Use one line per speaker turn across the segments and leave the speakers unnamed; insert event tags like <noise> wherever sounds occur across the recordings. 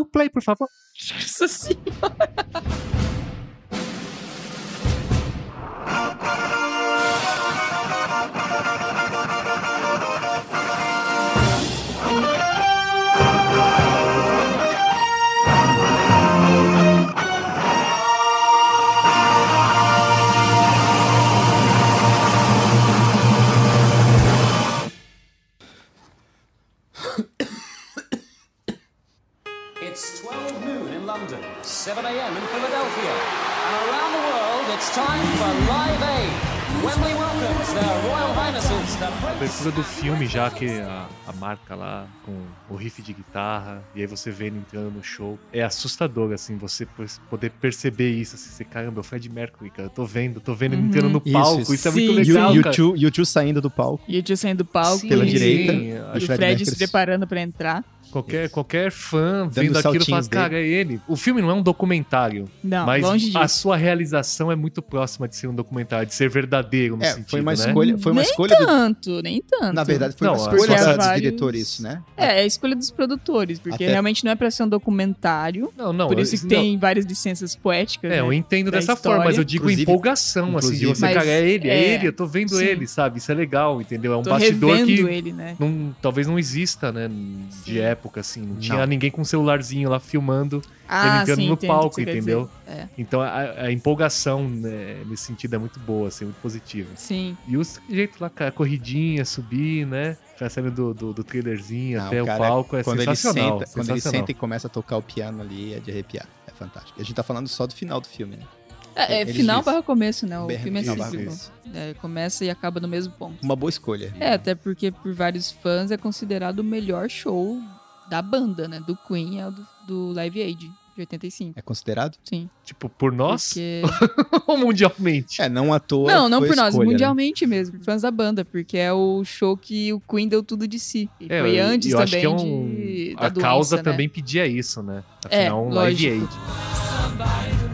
o play, por favor. <laughs>
Nossa senhora.
A abertura do filme, já que a, a marca lá com o riff de guitarra, e aí você vê ele entrando no show. É assustador, assim, você poder perceber isso. Assim, você, caramba, é o Fred Mercury, cara. Eu tô vendo, tô vendo ele entrando no palco.
isso.
Isso, é
Sim.
muito
E
legal,
o
cara.
YouTube, YouTube saindo do palco.
E o tio saindo do palco.
Sim,
pela
e,
direita,
sim.
E o
Fred
Fred se preparando pra entrar.
Qualquer, qualquer fã vendo aquilo fala,
saltinhos dele.
cara, é ele. O filme não é um documentário,
Não,
mas
longe disso.
a sua realização é muito próxima de ser um documentário, de ser verdadeiro no
É,
sentido,
foi uma
né?
escolha, foi uma
nem
escolha do,
tanto, nem tanto.
Na verdade, foi
Não,
uma
a
escolha dos
vários-
diretores, isso, né?
É, é a escolha dos produtores, porque
Até-
realmente não é pra ser um documentário.
Não, não.
por isso que
não.
tem várias licenças poéticas.
É,
né?
eu entendo
da
dessa
história.
forma, mas eu digo
Inclusive-
empolgação, assim, de
inclusive-
você,
Mas,
cara, é ele, é,
é,
ele, eu tô vendo
sim.
ele, sabe? Isso é legal, entendeu? É um
Tô
bastidor que
ele, né?
não, talvez não exista, né, de
Sim.
Época, assim. Não,
Não.
tinha ninguém com um celularzinho lá filmando ele
Ah, sim,
no
entendo o
palco, entendeu?
É,
Então a, a empolgação né, nesse sentido é muito boa, assim, muito positiva.
sim.
E o jeito lá, cara, corridinha, subir, né? Já saindo do, do, do trailerzinho
Não,
até o
cara,
palco é
quando ele
sensacional.
senta, quando ele
sensacional.
senta e começa a tocar o piano ali, é de arrepiar. É fantástico. A gente tá falando só do final do filme, né?
É, é final barra começo, né? O filme é
começo.
É, começa e acaba no mesmo ponto.
Uma boa escolha.
É, até porque por vários fãs é considerado o melhor show da banda, né? Do Queen é o do, do Live Aid, de 85.
É considerado?
Sim.
Tipo, por nós
Porque... <laughs>
ou mundialmente?
É, não à toa.
Não, não
foi
por nós,
escolha, né?
mundialmente mesmo, fãs da banda, porque é o show que o Queen deu tudo de si. E
É,
foi antes
eu
também
acho que é um...
de, da
A
doença,
causa
né?
também pedia isso, né?
É,
Afinal, um live
lógico.
aid.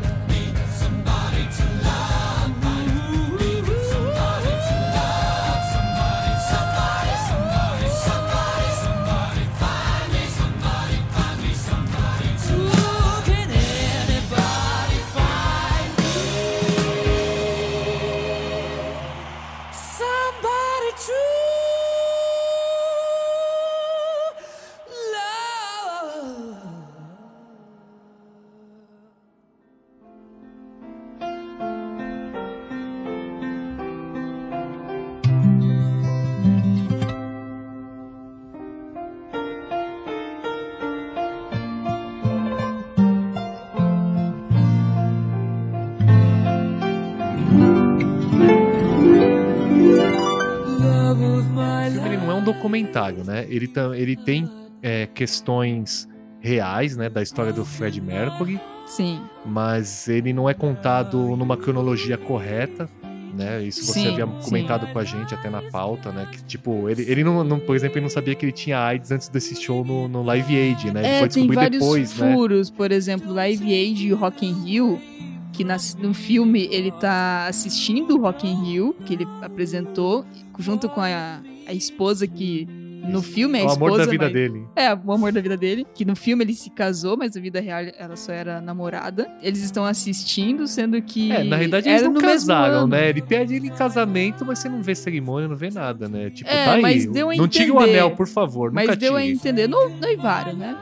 Documentário, né? Ele, ele tem é, questões reais, né, da história do Fred Mercury,
Sim,
mas ele não é contado numa cronologia correta, né? Isso você
Sim,
havia
sim.
comentado com a gente até na pauta, né? Que, tipo, ele, ele não, não- por exemplo, ele não sabia que ele tinha AIDS antes desse show no, no Live Aid, né? Ele
É,
foi
tem
descobrir
vários
depois, né?
furos, por exemplo, Live Aid e Rock in Rio, que nas- no filme ele tá assistindo o Rock in Rio, que ele apresentou, junto com a, a esposa que no filme é a
o
esposa,
amor da vida
mas-
dele.
É, o amor da vida dele, que no filme ele se casou, mas na vida real ela só era namorada. Eles estão assistindo, sendo que
É, na realidade eles não casaram, né? Ele pede ele em casamento, mas você não vê cerimônia, não vê nada, né? Tipo,
É,
tá aí.
a
não tire o
entender.
anel, por favor.
Mas
nunca
deu a
tire.
entender, no, noivaram, né?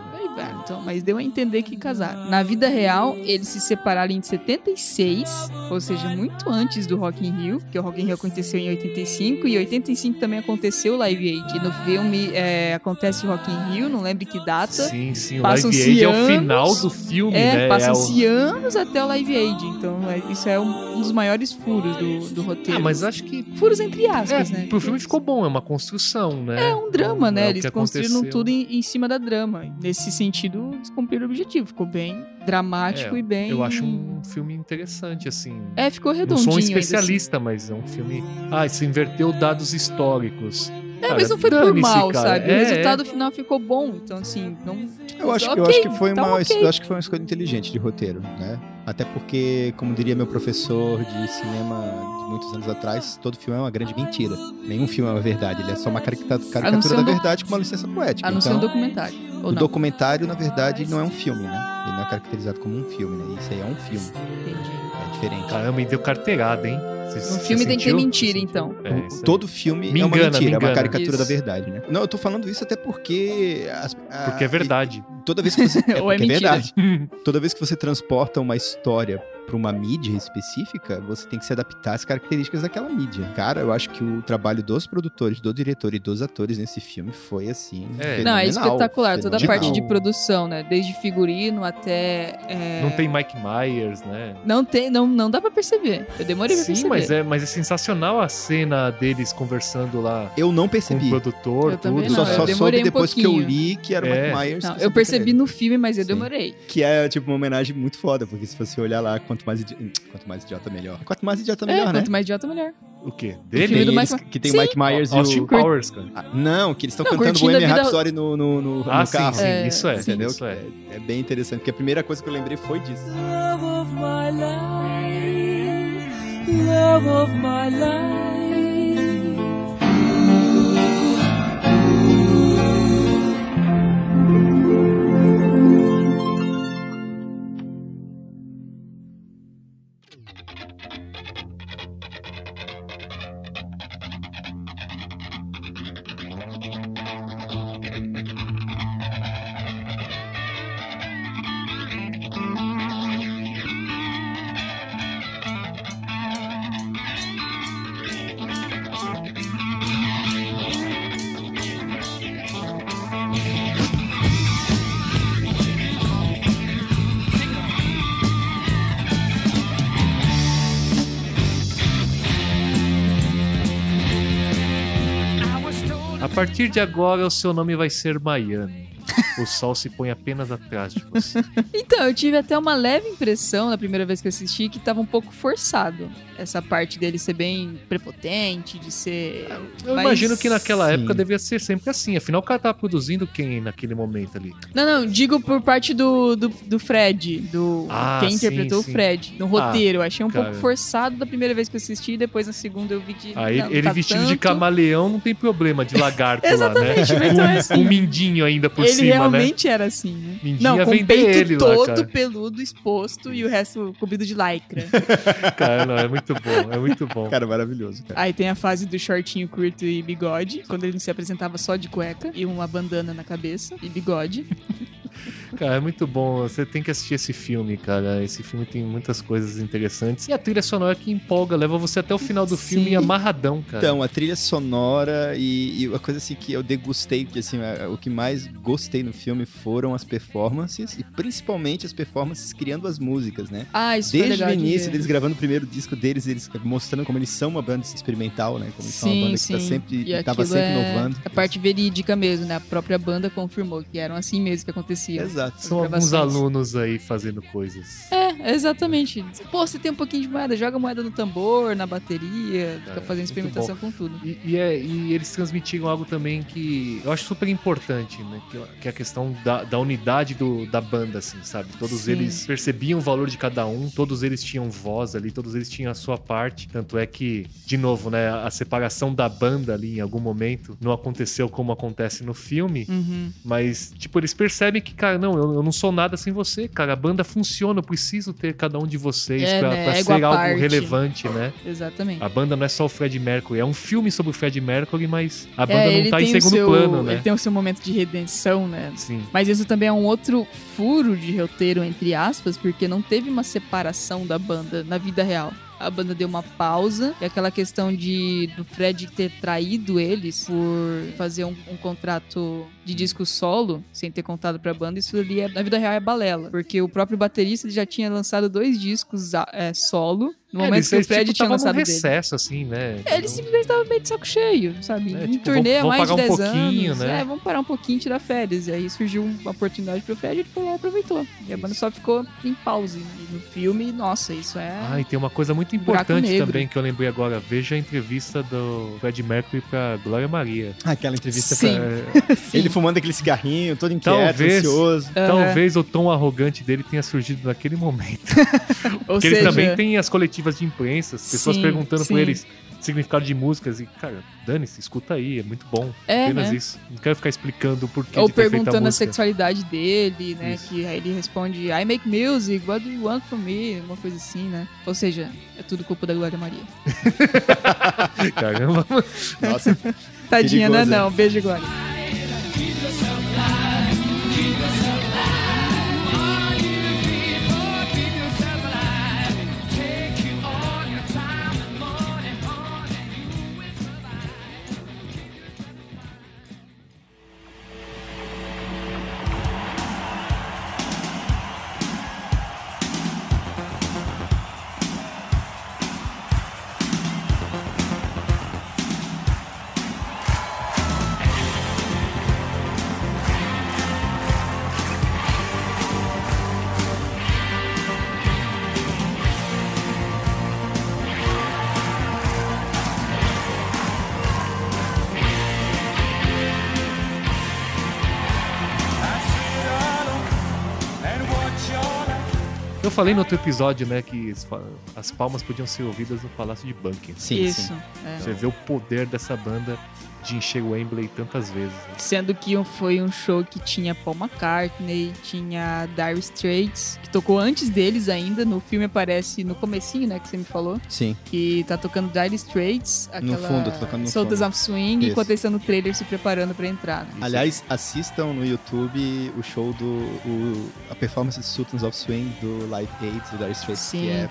Então, mas deu a entender que casaram. Na vida real, eles se separaram em 76, ou seja, muito antes do Rock in Rio, que o Rock in Rio aconteceu em 85, e em 85 também aconteceu o Live Aid. No filme é, acontece o Rock in Rio, não lembro que data.
Sim, sim. O Live Aid é o
anos.
final do filme,
É,
né?
passam-se
É o-
anos até o Live Aid. Então, é- isso é um dos maiores furos do, do roteiro.
Ah, mas acho que
Furos entre
é,
aspas, né?
pro filme ficou bom, é uma construção, né?
É um drama, né?
É
eles construíram
aconteceu.
tudo em, em cima da drama. Nesse sentido, eles cumpriram o objetivo. Ficou bem dramático
É,
e bem.
Eu acho um filme interessante, assim.
É, ficou
Não
redondinho.
sou um especialista, mas é um filme. Ah, se inverteu dados históricos.
assim. É, mas não foi por mal,
cara.
sabe?
É,
o resultado final ficou bom. Então, assim, não.
Eu acho, eu
Ok,
acho que foi
tá
uma,
ok.
eu acho que foi uma escolha inteligente de roteiro, né? Até porque, como diria meu professor de cinema muitos anos atrás, todo filme é uma grande mentira. Nenhum filme é uma verdade, ele é só uma carica- caricatura
um
da verdade com uma licença poética.
A não ser
então,
um documentário. Ou
o
não.
documentário, na verdade, não é um filme, né? Ele não é caracterizado como um filme, né? Isso aí é um filme.
Entendi.
É diferente.
Caramba, e deu carteirada, hein?
No
você
filme tem que ter mentira, então.
É.
Todo filme
Me
é uma
engana,
mentira,
me
é uma
engana.
caricatura da
Isso.
verdade, né? Não, eu tô falando isso até porque. as- a-
Porque é verdade.
e Toda vez que você. <laughs> É,
Ou é
é
mentira.
verdade. <laughs> Toda vez que você transporta uma história pra uma mídia específica, você tem que se adaptar às características daquela mídia. Cara, eu acho que o trabalho dos produtores, do diretor e dos atores nesse filme foi assim.
É.
Não, é
fenomenal,
espetacular. Toda a
fenomenal.
parte de produção, né? Desde figurino até. é,
Não tem Mike Myers, né?
Não tem, não, não dá pra perceber. Eu demorei pra
Sim,
perceber.
mas é, mas é sensacional a cena deles conversando lá
Eu não
com o
percebi.
produtor,
Eu
tudo.
não,
Só,
eu
só soube
um
depois que eu
pouquinho.
li que era o
É.
Mike Myers.
Não, eu percebi
era
no filme, mas eu
Sim.
demorei.
Que é, tipo, uma homenagem muito foda, porque se você olhar lá, quanto mais, idi... quanto mais idiota, melhor. Quanto mais idiota, melhor,
é,
né?
quanto mais idiota, melhor.
O quê?
filme
Dele?
do
Eles-
Mike-
que tem
Sim.
o Mike Myers e
Austin
o...
Powers, cara.
Ah, não, que eles estão cantando Bohemian
vida-
Rhapsody no, no, no,
Ah,
no
sim,
carro.
sim,
É,
isso é,
sim.
Entendeu?
isso é.
É bem interessante, porque a primeira coisa que eu lembrei foi disso.
Love of my life, love of my life.
Partir de agora, o seu nome vai ser Miami. O sol se põe apenas atrás de você. <laughs>
Então, eu tive até uma leve impressão na primeira vez que eu assisti que tava um pouco forçado. Essa parte dele ser bem prepotente, de ser.
Eu
Mas-
imagino que naquela
Sim.
época devia ser sempre assim. Afinal, o cara tava produzindo quem naquele momento ali?
Não, não, digo por parte do, do, do Fred, do
Ah,
quem interpretou
sim.
o Fred, no roteiro. eu achei um
cara.
pouco forçado da primeira vez que eu assisti, depois na segunda eu vi que.
Aí
não, não
ele
tá
vestido de
tanto.
camaleão não tem problema, de lagarto lá, né?
Exatamente, mas então é assim.
Um mindinho ainda por
ele
cima, né?
realmente era assim, né?
Mindinho
não,
ia
com o peito
ele lá,
todo
cara.
peludo, exposto e o resto cobrido de lycra. <laughs>
Cara, não, é muito bom, é muito bom.
Cara, maravilhoso, cara.
Aí tem a fase do shortinho curto e bigode, quando ele se apresentava só de cueca e uma bandana na cabeça e bigode.
Cara, é muito bom. Você tem que assistir esse filme, cara. Esse filme tem muitas coisas interessantes. E a trilha sonora que empolga, leva você até o final do filme
Sim.
amarradão, cara.
Então, a trilha sonora e, e uma coisa assim que eu degustei, que assim, é- o que mais gostei no filme foram as performances e principalmente as performances criando as músicas, né?
Ah, isso foi
Desde
legal
o
de
início,
ver.
deles gravando o primeiro disco deles, eles mostrando como eles são uma banda experimental, né? Como eles são uma
Sim,
banda que
sim.
tá sempre,
e
tava sempre
é
inovando.
a parte verídica mesmo, né? A própria banda confirmou que eram assim mesmo que acontecia.
Exato.
São alguns alunos aí fazendo coisas.
É, exatamente. Pô, você tem um pouquinho de moeda, joga moeda no tambor, na bateria, fica
É,
fazendo experimentação com tudo.
E, e é- e eles transmitiram algo também que eu acho super importante, né? Que, que é a questão da, da unidade do, da banda, assim, sabe? Todos
Sim.
eles percebiam o valor de cada um, todos eles tinham voz ali, todos eles tinham a sua parte. Tanto é que, de novo, né? A separação da banda ali em algum momento não aconteceu como acontece no filme.
Uhum.
Mas, tipo, eles percebem que, cara, não, eu, eu não sou nada sem você, cara. A banda funciona, eu preciso ter cada um de vocês
É,
pra,
né?
pra
Égua
ser algo
parte.
relevante, né?
Exatamente.
A banda não é só o Fred Mercury, é um filme sobre o Fred Mercury, mas a
É,
banda não
ele
tá em segundo
seu-
plano, né?
Ele tem o seu momento de redenção, né?
Sim.
Mas isso também é um outro furo de roteiro, entre aspas, porque não teve uma separação da banda na vida real. A banda deu uma pausa e aquela questão de do Fred ter traído eles por fazer um, um contrato de disco solo sem ter contado pra banda, isso ali é, na vida real é balela. Porque o próprio baterista já tinha lançado dois discos a- é, solo No
É,
momento
eles,
que o Fred
tipo,
tinha
num
lançado dele.
recesso, assim, né?
É, Ele simplesmente tava meio de saco cheio, sabe?
É,
em
tipo,
turnê há
vamos-
mais de
vamos
10
pagar um pouquinho,
anos.
né?
É, vamos parar um pouquinho e tirar férias. E aí surgiu uma oportunidade pro Fred e ele foi lá e aproveitou. E a banda só ficou em pause. No filme, nossa, isso é.
Ah, e tem uma coisa muito importante também que eu lembrei agora. Veja a entrevista do Fred Mercury pra Glória Maria.
Aquela entrevista
Sim.
pra... <laughs> <laughs>
Sim.
Ele fumando aquele cigarrinho, todo inquieto,
Talvez.
ansioso.
Aham.
Talvez o tom arrogante dele tenha surgido naquele momento. <laughs>
Ou
Porque
seja,
eles também têm as coletivas de imprensa, as pessoas
Sim,
perguntando
sim.
pra eles significado de músicas e, cara, dane-se, escuta aí, é muito bom.
É,
Apenas
né?
isso. Não quero ficar explicando o porquê
Ou
de ter feito a
perguntando a,
música.
sexualidade dele, né?
Isso.
Que aí ele responde, I make music, what do you want from me? Uma coisa assim, né? Ou seja, é tudo culpa da Glória Maria. <laughs>
Caramba. <laughs>
Nossa,
Tadinha, né?
Perigoso,
Não, beijo, Glória.
Eu falei no outro episódio, né, que as palmas podiam ser ouvidas no Palácio de Buckingham.
sim,
Isso.
sim.
é.
Você vê o poder dessa banda de encher o Wembley tantas vezes. né?
Sendo que foi um show que tinha Paul McCartney, tinha Dire Straits, que tocou antes deles ainda. No filme aparece no comecinho, né, que você me falou.
Sim.
Que tá tocando Dire Straits, aquela
fundo, tá tocando no
Sultans
fundo.
of Swing,
Isso.
enquanto eles estão no trailer se preparando pra entrar. né?
Aliás, assistam no YouTube o show do. o- a performance de Sultans of Swing do Live Aid do Dire Straits,
Sim.
que é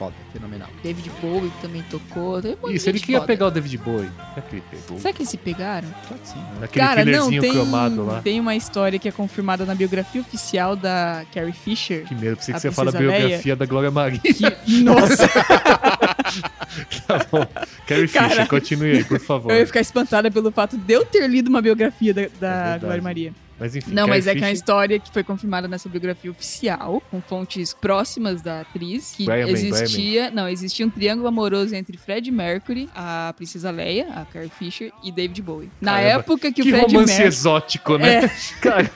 foda, fenomenal.
David Bowie também tocou. Um
Isso, ele queria
foda.
pegar o David Bowie. Será que ele pegou?
Será que eles se pegaram?
Claro que sim.
Naquele
Cara, não, tem,
cromado lá.
tem uma história que é confirmada na biografia oficial da Carrie Fisher.
Que medo, pensei que você ia falar a biografia da Glória Maria.
Que, nossa, <laughs>
tá bom. Carrie
Cara,
Fisher, continue aí, por favor.
eu ia ficar espantada pelo fato de eu ter lido uma biografia da, da
verdade.
Glória Maria.
Mas enfim,
Não, mas é
Carrie
que é uma
Fisher-
história que foi confirmada nessa biografia oficial, com fontes próximas da atriz, que
Bremen,
existia, não, existia um triângulo amoroso entre Fred Mercury, a princesa Leia, a Carrie Fisher e David Bowie. Na
Caramba,
época que,
Que
o Fred
romance
Mercury
exótico, né?
É. <laughs>
Cara,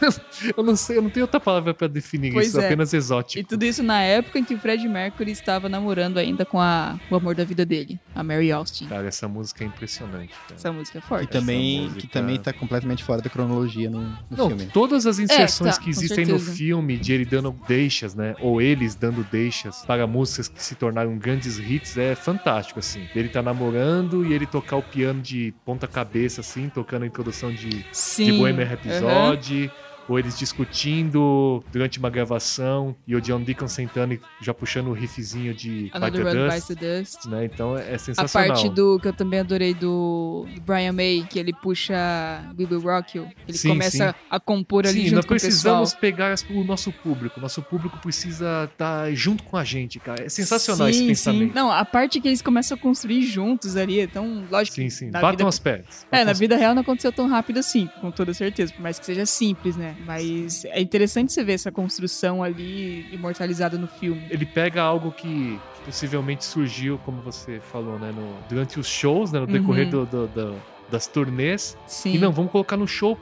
eu não sei, eu não tenho outra palavra pra definir
Pois
isso,
é.
apenas exótico.
E tudo isso na época em que o Fred Mercury estava namorando ainda com a, o amor da vida dele, a Mary Austin.
Cara, essa música é impressionante. cara.
Essa música é
Que
forte.
também,
música-
que também tá completamente fora da cronologia no, no
Não,
filme.
Todas as inserções
tá,
que existem no filme de ele dando deixas, né? Ou eles dando deixas para músicas que se tornaram grandes hits é fantástico, assim. Ele tá namorando e ele tocar o piano de ponta cabeça, assim, tocando a introdução de,
Sim.
de Bohemian. Rhapsody. Ou eles discutindo durante uma gravação e o John Deacon sentando e já puxando o riffzinho de
Another
Bite the Dust,
the Dust.
né? Então é é
A
sensacional.
parte do que eu também adorei do, Brian May, que ele puxa We Will Rock You. Ele
Sim,
começa
sim.
a compor ali
Sim,
junto
nós
com o pessoal.
precisamos pegar as- o nosso público. Nosso público precisa estar junto com a gente, cara. É sensacional
sim,
esse
sim.
pensamento.
Não, a parte que eles começam a construir juntos ali, então, lógico
Sim, sim. Batam
vida...
as pés.
É, na vida real não aconteceu tão rápido assim, com toda certeza, por mais que seja simples, né? Mas é interessante você ver essa construção ali imortalizada no filme.
Ele pega algo que possivelmente surgiu, como você falou, né? no- durante os shows, né? No decorrer
Uhum.
do- do- do- das turnês.
Sim.
E não, vamos colocar no show.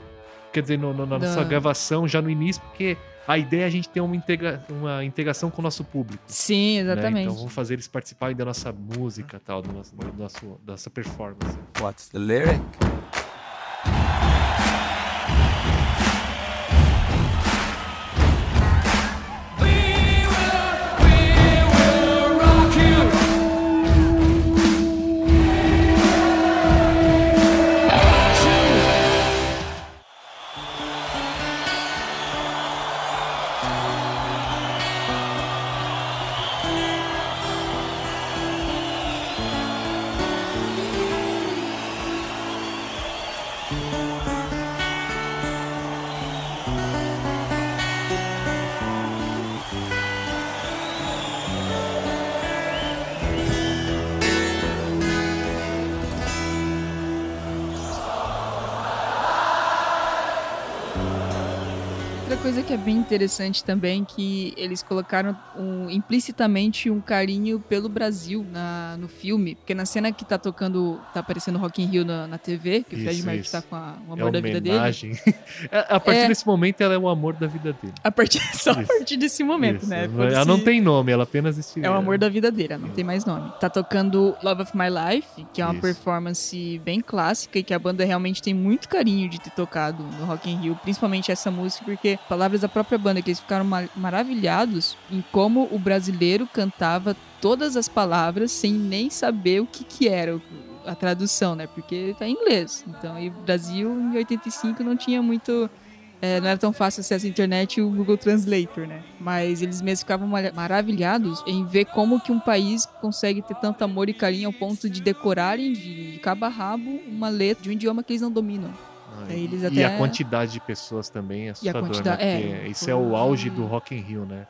Quer dizer, no- no- na
Da-
nossa gravação, já no início, porque a ideia é a gente ter uma, integra- uma integração com o nosso público.
Sim,
né?
exatamente.
Então vamos fazer eles participarem da nossa música tal, do nosso, do nosso, da nossa performance.
What's the lyric?
Coisa que é bem interessante também que eles colocaram um- implicitamente um carinho pelo Brasil na, no filme. Porque na cena que tá tocando, tá aparecendo Rock in Rio na, na TV, que o Fred
Isso,
Mercury
isso.
tá com a- o
É
amor da vida dele.
homenagem. a <laughs> a partir
É.
desse momento, ela é o amor da vida dele.
A partir, <laughs> só a
Isso.
partir desse momento,
Isso.
né?
Ela
Foda-se-
não tem nome, ela apenas existe.
É o amor da vida dele, não tem mais nome. Tá tocando Love of My Life, que é uma
Isso.
performance bem clássica e que a banda realmente tem muito carinho de ter tocado no Rock in Rio, principalmente essa música, porque palavras da própria banda que eles ficaram ma- maravilhados em como o brasileiro cantava todas as palavras sem nem saber o que que era a tradução, né? Porque tá em inglês. Então, e Brasil em 85 não tinha muito é, não era tão fácil acesso à internet e o Google Translator, né? Mas eles mesmos ficavam mara- maravilhados em ver como que um país consegue ter tanto amor e carinho ao ponto de decorarem de cabo a rabo uma letra de um idioma que eles não dominam.
Ah, e
até-
a quantidade de pessoas também é assustador,
quantidade-
né?
é,
isso é o auge do Rock in Rio, né?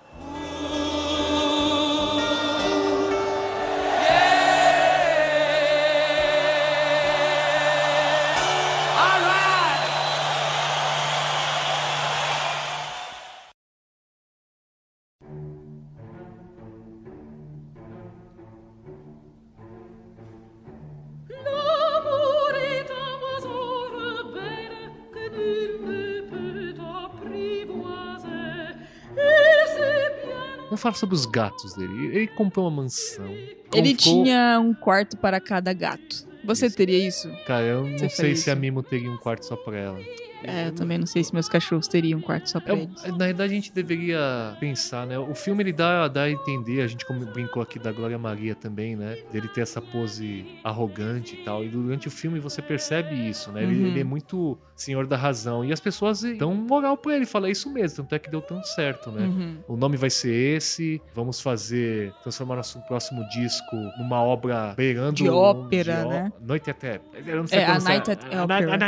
Falar sobre os gatos dele. Ele comprou uma mansão.
Ele tinha um quarto para cada gato. Você
Isso.
teria isso?
Cara, eu não
Você
sei se a
isso?
Mimo teria um quarto só pra ela.
É, eu também não sei se meus cachorros teriam um quarto só pra
É,
eles.
na verdade, a gente deveria pensar, né? O filme ele dá, dá a entender, a gente como brincou aqui da Glória Maria também, né? Dele ter essa pose arrogante e tal. E durante o filme você percebe isso, né? Ele,
Uhum.
ele é muito senhor da razão. E as pessoas dão moral pra ele, fala "É isso mesmo, tanto é que deu tão certo, né?
Uhum.
O nome vai ser esse. Vamos fazer. Transformar nosso próximo disco numa obra beirando.
De ópera,
de ó-
né?
Noite até. Eu não sei
É, a. Night at
A
Opera.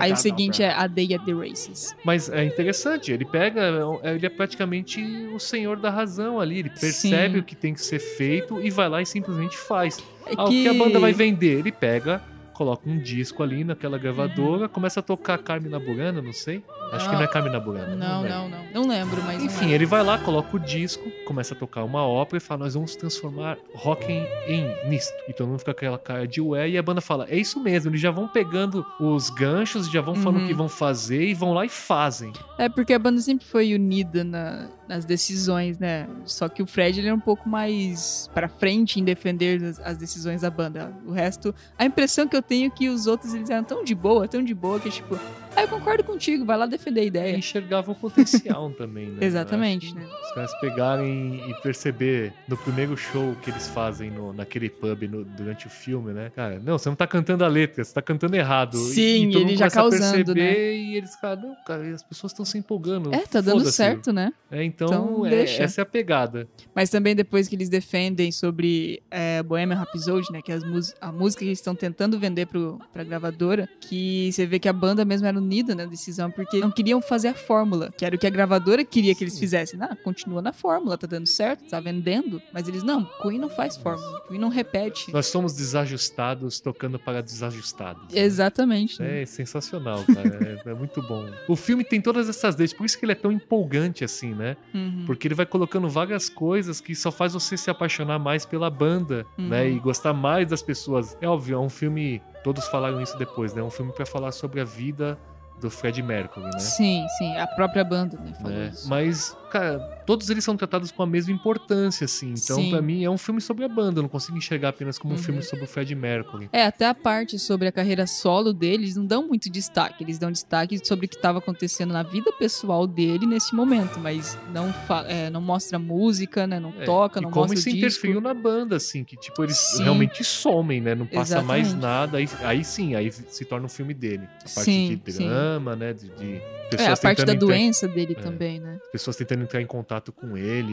Aí o seguinte é A At the Races.
Mas é interessante, ele pega, ele é praticamente o senhor da razão ali, ele percebe
Sim.
o que tem que ser feito e vai lá e simplesmente faz.
É
Ah, o que a banda vai vender? Ele pega, coloca um disco ali naquela gravadora, começa a tocar Carmina Burana, não sei. Acho que
Não.
não é Carmina Burana.
Não,
lembro.
não, não. Não lembro, mas. não
Enfim,
é.
ele vai lá, coloca o disco, começa a tocar uma ópera e fala: Nós vamos transformar rock em, em nisto. E todo mundo fica com aquela cara de ué, e a banda fala: É isso mesmo, eles já vão pegando os ganchos, já vão falando
Uhum.
o que vão fazer e vão lá e fazem.
É porque a banda sempre foi unida na- nas decisões, né? Só que o Fred ele é um pouco mais pra frente em defender as, as decisões da banda. O resto, a impressão que eu tenho é que os outros eles eram tão de boa, tão de boa que tipo, ah, eu concordo contigo, vai lá defender a
É,
ideia.
enxergava o potencial <laughs> também, né?
Exatamente, né?
Os caras pegarem e perceber no primeiro show que eles fazem no- naquele pub no- durante o filme, né? Cara, não, você não tá cantando a letra, você tá cantando errado. E-
Sim,
e todo
ele já
começa a
causando, né?
perceber E eles, cara, não, cara, as pessoas estão se empolgando.
É, tá dando certo, né?
É, então,
Então,
é- essa é a pegada.
Mas também depois que eles defendem sobre é, Bohemian Rhapsody, né? Que é as a música que eles estão tentando vender pro, pra gravadora, que você vê que a banda mesmo era unida na decisão, porque não queriam fazer a fórmula, que era o que a gravadora queria que eles fizessem. Ah, continua na fórmula, tá dando certo, tá vendendo. Mas eles, não, Queen não faz fórmula, Queen não repete.
Nós somos desajustados tocando para desajustados. né?
Exatamente. né?
É sensacional, cara. é, é muito bom. O filme tem todas essas deixas, por isso que ele é tão empolgante assim, né?
Uhum.
Porque ele vai colocando várias coisas que só faz você se apaixonar mais pela banda,
Uhum.
né? E gostar mais das pessoas. É óbvio, é um filme. Todos falaram isso depois, né? É um filme pra falar sobre a vida do Fred Mercury, né?
Sim, sim, a própria banda, né?
Né?
isso.
Mas, cara, todos eles são tratados com a mesma importância, assim. Então, pra mim, é um filme sobre a banda. Eu não consigo enxergar apenas como um
Uhum.
filme sobre o Fred Mercury.
É, até a parte sobre a carreira solo deles não dão muito destaque. Eles dão destaque sobre o que estava acontecendo na vida pessoal dele nesse momento, mas não, é, não mostra música, né? Não
É,
toca,
e
não
como
mostra
isso
disco.
interferiu na banda, assim, que tipo, eles
Sim.
realmente somem, né? Não passa mais
Exatamente.
nada, aí, aí sim, aí se torna um filme dele. A parte
Sim,
de
sim.
Drama, né? De, de
É,
pessoas
a parte da
entrar-
doença dele
É.
também, né?
pessoas tentando entrar em contato com ele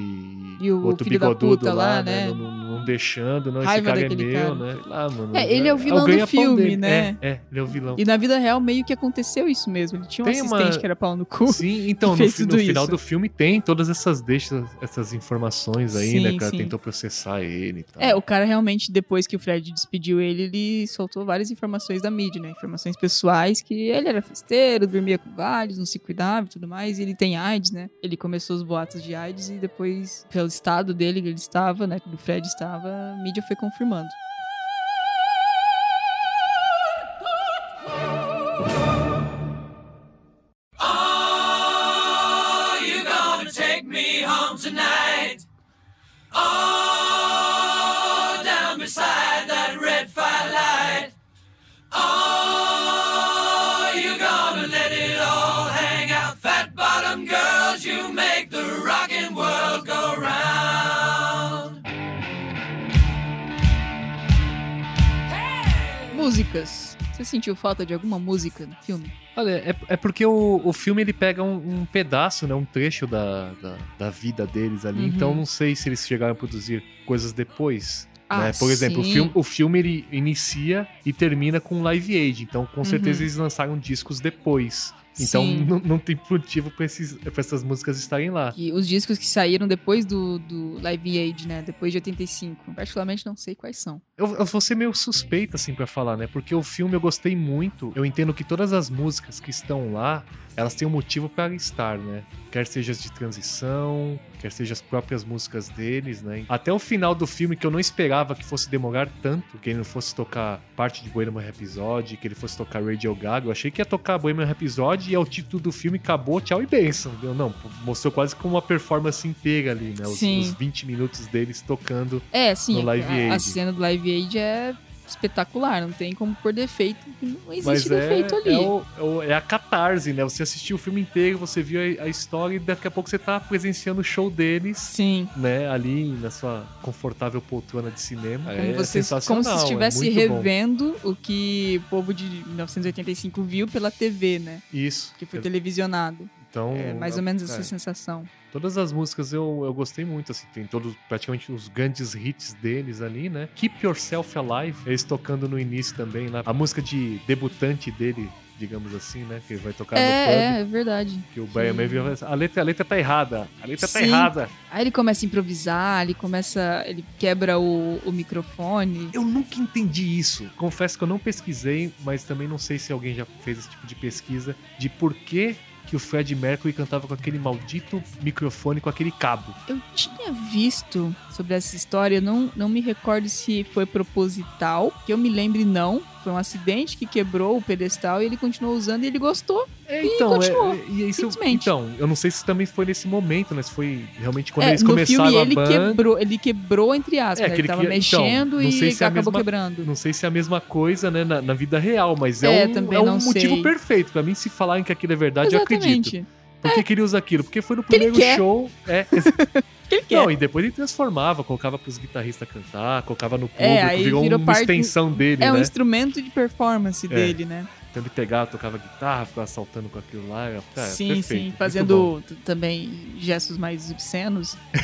e,
E o
outro bigodudo lá,
lá,
né?
né?
Não, não- deixando, não, esse
Raiva
cara é meu,
cara.
né? Sei lá, mano.
É, ele é o vilão
o
do
ganha-pão
filme, né?
É, é, ele é o vilão.
E na vida real meio que aconteceu isso mesmo. Ele tinha um
Tem uma-
assistente que era pau no cu.
Sim, <laughs> então, no, fi- no final do filme tem todas essas deixas, essas informações aí,
Sim,
né? cara
sim.
tentou processar ele e tal.
É, o cara realmente, depois que o Fred despediu ele, ele soltou várias informações da mídia, né? Informações pessoais que ele era inteiro, dormia com vários, não se cuidava e tudo mais. E ele tem AIDS, né? Ele começou os boatos de AIDS e depois, pelo estado dele que ele estava, né? Que o Fred estava, a mídia foi confirmando.
Are you gonna take me home tonight? Oh,
Músicas. Você sentiu falta de alguma música no filme?
Olha, é, é porque o, o filme ele pega um, um pedaço, né, um trecho da, da, da vida deles ali,
Uhum.
então não sei se eles chegaram a produzir coisas depois.
Ah,
né? Por exemplo, o filme, o filme ele inicia e termina com Live Aid, então com certeza
Uhum.
eles lançaram discos depois. Então não, não tem motivo pra, esses, pra essas músicas estarem lá.
Que os discos que saíram depois do, do Live Aid, né? Depois de 85. Particularmente não sei quais são.
Eu, eu vou ser meio suspeito, assim, pra falar, né? Porque o filme eu gostei muito. Eu entendo que todas as músicas que estão lá, elas têm um motivo para estar, né? Quer seja as de transição, quer seja as próprias músicas deles, né? Até o final do filme, que eu não esperava que fosse demorar tanto, que ele não fosse tocar parte de Bohemian Rhapsody, que ele fosse tocar Radio Gaga. Eu achei que ia tocar Bohemian Rhapsody e é o título do filme, acabou, tchau e benção. Entendeu? Não, mostrou quase como uma performance inteira ali, né? Os,
Sim.
os 20 minutos deles tocando
É, sim.
No Live
a, a
Aid.
cena do Live Aid é espetacular. Não tem como pôr defeito. Não existe
Mas é,
defeito ali.
é, é o- é a catarse, né? Você assistiu o filme inteiro, você viu a, a história e daqui a pouco você tá presenciando o show deles,
Sim.
né? Ali na sua confortável poltrona de cinema.
Como,
é
você,
sensacional.
como se
é
estivesse
muito bom.
revendo o que o povo de 1985 viu pela TV, né?
Isso.
Que foi televisionado.
Então,
É mais ou menos
é,
essa sensação.
Todas as músicas eu, eu gostei muito, assim, tem todos, praticamente os grandes hits deles ali, né? Keep Yourself Alive, eles tocando no início também, lá. A música de debutante dele, digamos assim, né? Que ele vai tocar no pub.
É, é, é verdade.
Que o Brian May vira a letra, a letra tá errada, a letra tá
Sim.
errada.
Aí ele começa a improvisar, ele começa. Ele quebra o, o microfone.
Eu nunca entendi isso. Confesso que eu não pesquisei, mas também não sei se alguém já fez esse tipo de pesquisa de por que que o Fred Mercury cantava com aquele maldito microfone com aquele cabo.
Eu tinha visto sobre essa história, não, não me recordo se foi proposital, que eu me lembre não. Foi um acidente que quebrou o pedestal e ele continuou usando e ele gostou.
É,
E
então,
continuou,
é, é- e isso,
simplesmente.
então, eu não sei se também foi nesse momento, né? Se foi realmente quando
É,
eles começaram
filme
a
ele
banda.
quebrou, ele quebrou entre aspas,
É,
né?
que
ele tava
queria- então,
mexendo
não sei
e
se é
acabou
mesma-
quebrando.
Não sei se é a mesma coisa, né, na, na vida real, mas é,
É,
um,
também
é um
não
motivo
sei.
perfeito. Pra mim, se falarem que aquilo é verdade, eu acredito.
Exatamente.
Por que, que ele usa aquilo? Porque foi no primeiro show. É, <laughs>
Que ele quer.
Não, e depois ele transformava, colocava pros guitarristas cantar, colocava no público,
É, aí
virou,
virou
uma
parte-
extensão dele,
é um
né?
instrumento de performance
É.
dele, né?
Então ele pegava, tocava guitarra, ficava saltando com aquilo lá. cara,
sim,
perfeito,
sim. Fazendo também gestos mais obscenos. <laughs>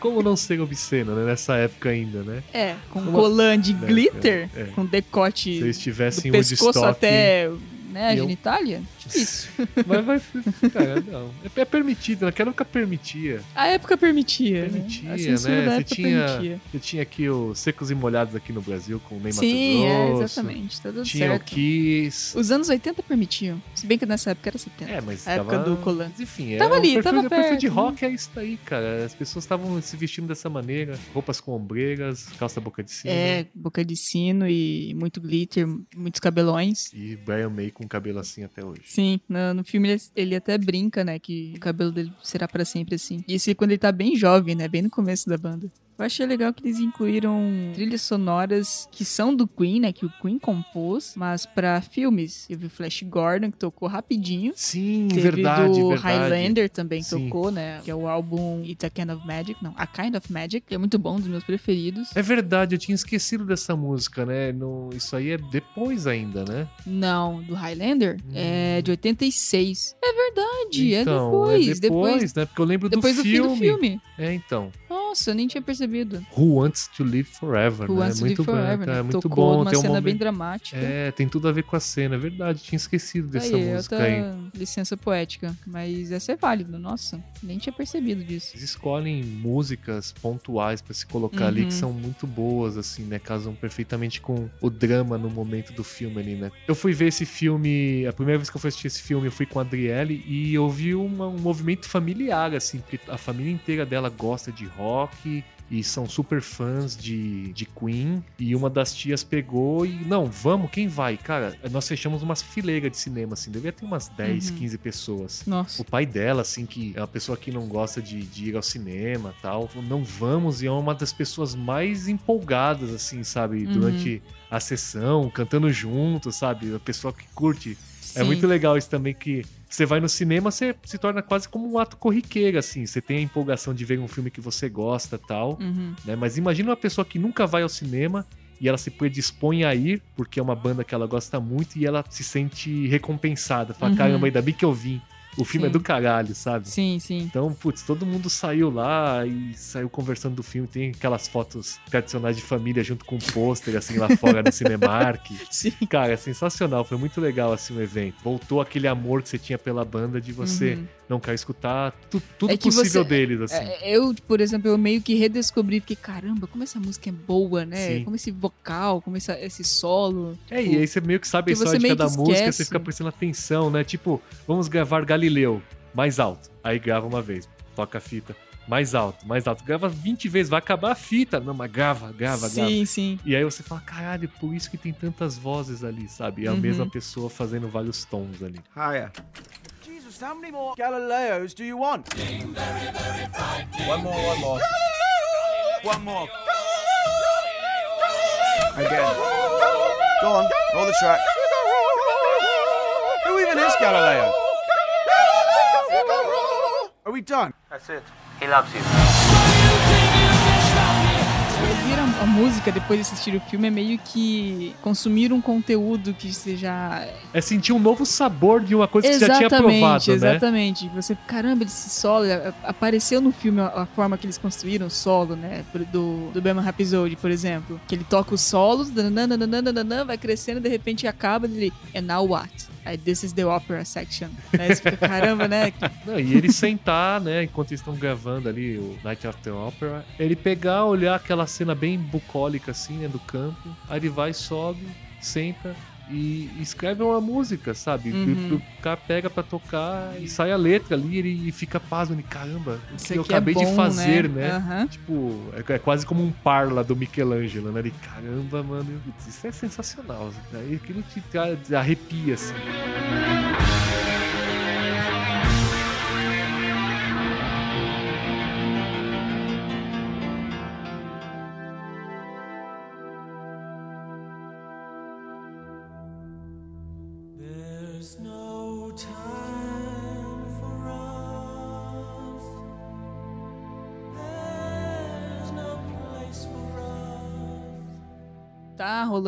Como não ser obsceno, né? Nessa época ainda, né?
É, com
Uma-
colã de glitter,
é, é.
com decote
Se eles
do
tivessem o
pescoço
Woodstock...
até né, a
eu-
genitália. Difícil. <laughs>
Mas vai... Cara, não. É, é permitido, naquela época permitia.
A época permitia.
Permitia,
né? A censura
né?
da
Você tinha,
permitia.
você tinha aqui os Secos e Molhados aqui no Brasil, com o Ney
Sim, é, exatamente. Tá tudo
Tinha o
certo.
Kiss.
Os anos 80 permitiam. Se bem que nessa época era 70.
É, mas
A época
tava...
do Colan.
Mas Enfim,
Tava
é,
ali,
o perfil,
tava
perfil de
perto, né?
rock é isso daí, cara. As pessoas estavam se vestindo dessa maneira, roupas com ombreiras, calça boca de sino.
É, boca de sino e muito glitter, muitos cabelões.
E Brian May com cabelo assim até hoje.
Sim, no, no filme ele, ele até brinca, né, que o cabelo dele será pra sempre assim. Isso é quando ele tá bem jovem, né, bem no começo da banda. Eu achei legal que eles incluíram trilhas sonoras que são do Queen, né, que o Queen compôs, mas pra filmes. Teve o Flash Gordon, que tocou rapidinho.
Sim,
Teve
verdade,
do
verdade.
Highlander também
Sim.
tocou, né, que é o álbum It's a Kind of Magic, não, A Kind of Magic, que é muito bom, um dos meus preferidos.
É verdade, eu tinha esquecido dessa música, né? No, isso aí é depois ainda, né?
Não, do Highlander é de 86. É verdade,
então,
é depois,
é depois,
depois,
né? Porque eu lembro
depois
do
do fim
filme.
do filme.
É, então.
Nossa, eu nem tinha percebido.
Who Wants to Live Forever,
Who
né?
Wants to Live
muito bom,
Forever,
cara,
né?
muito
Tocou
bom.
numa
Tem um
cena
momento...
bem dramática.
É, tem tudo a ver com a cena, é verdade. Tinha esquecido dessa
aí,
música
outra
aí.
licença poética. Mas essa é válida, nossa. Nem tinha percebido disso.
Eles escolhem músicas pontuais pra se colocar ali
Uhum.
que são muito boas, assim, né? Casam perfeitamente com o drama no momento do filme ali, né? Eu fui ver esse filme, a primeira vez que eu fui assistir esse filme, eu fui com a Adriele e eu vi uma- um movimento familiar, assim, porque a família inteira dela gosta de rock. E são super fãs de, de Queen. E uma das tias pegou e. Não, vamos, quem vai? Cara, nós fechamos umas fileiras de cinema, assim. Devia ter umas 10,
Uhum.
15 pessoas.
Nossa.
O pai dela, assim, que é uma pessoa que não gosta de, de ir ao cinema tal, falou, não vamos, e é uma das pessoas mais empolgadas, assim, sabe,
Uhum.
durante a sessão, cantando junto, sabe? A pessoa que curte. É
Sim.
muito legal isso também que você vai no cinema, você se torna quase como um ato corriqueiro, assim. Você tem a empolgação de ver um filme que você gosta tal,
Uhum.
né? Mas imagina uma pessoa que nunca vai ao cinema e ela se predispõe a ir, porque é uma banda que ela gosta muito e ela se sente recompensada. Fala,
Uhum.
caramba, ainda bem que eu vim. O filme é
Sim.
do caralho, sabe?
Sim, sim.
Então, putz, todo mundo saiu lá e saiu conversando do filme. Tem aquelas fotos tradicionais de família junto com um pôster, assim, lá fora no Cinemark. <laughs>
Sim.
Cara, é sensacional. Foi muito legal, assim, o evento. Voltou aquele amor que você tinha pela banda de você
Uhum.
não quer escutar tu- tudo
É
possível
você-
deles, assim.
É, Eu, por exemplo, eu meio que redescobri, fiquei, caramba, como essa música é boa, né?
Sim.
Como esse vocal, como essa- esse solo.
É, e aí você meio que sabe a história de cada música, você fica prestando atenção, né? Tipo, vamos gravar Galileu, mais alto. Aí grava uma vez, toca a fita, mais alto, mais alto. Grava 20 vezes, vai acabar a fita. Não, mas grava, grava, grava.
sim, sim.
E aí você fala, caralho, por isso que tem tantas vozes ali, sabe? É a
Uhum.
mesma pessoa fazendo vários tons ali.
Hiya.
Jesus, how many more Galileos do you want?
One more, one more.
One more. Again. Go on, roll the track. Who even is Galileo? Are we done?
That's it. He loves you.
Ouvir a, a música depois de assistir o filme é meio que consumir um conteúdo que você já.
É sentir um novo sabor de uma coisa que você já tinha provado, né?
exatamente. Você, caramba, esse solo a- apareceu no filme a, a forma que eles construíram o solo, né? Do, do Batman Rhapsody, por exemplo. Que ele toca os solos, dananana, vai crescendo, de repente acaba ele. And now what? Aí, this is the opera section. Aí você fica, caramba, né? <laughs>
Não, e ele sentar, né, enquanto eles estão gravando ali o Night After Opera, ele pegar, olhar aquela cena bem bucólica assim, né, do campo, aí ele vai, sobe, senta e escreve uma música, sabe?
Uhum.
O cara pega pra tocar e sai a letra ali ele e fica pasmo, ele, caramba, o que eu
é
acabei de
bom,
fazer, né?
Aham.
Tipo, é, é quase como um parla do Michelangelo, né? Ele, caramba, mano, isso é sensacional. Né? Aquilo te arrepia, assim.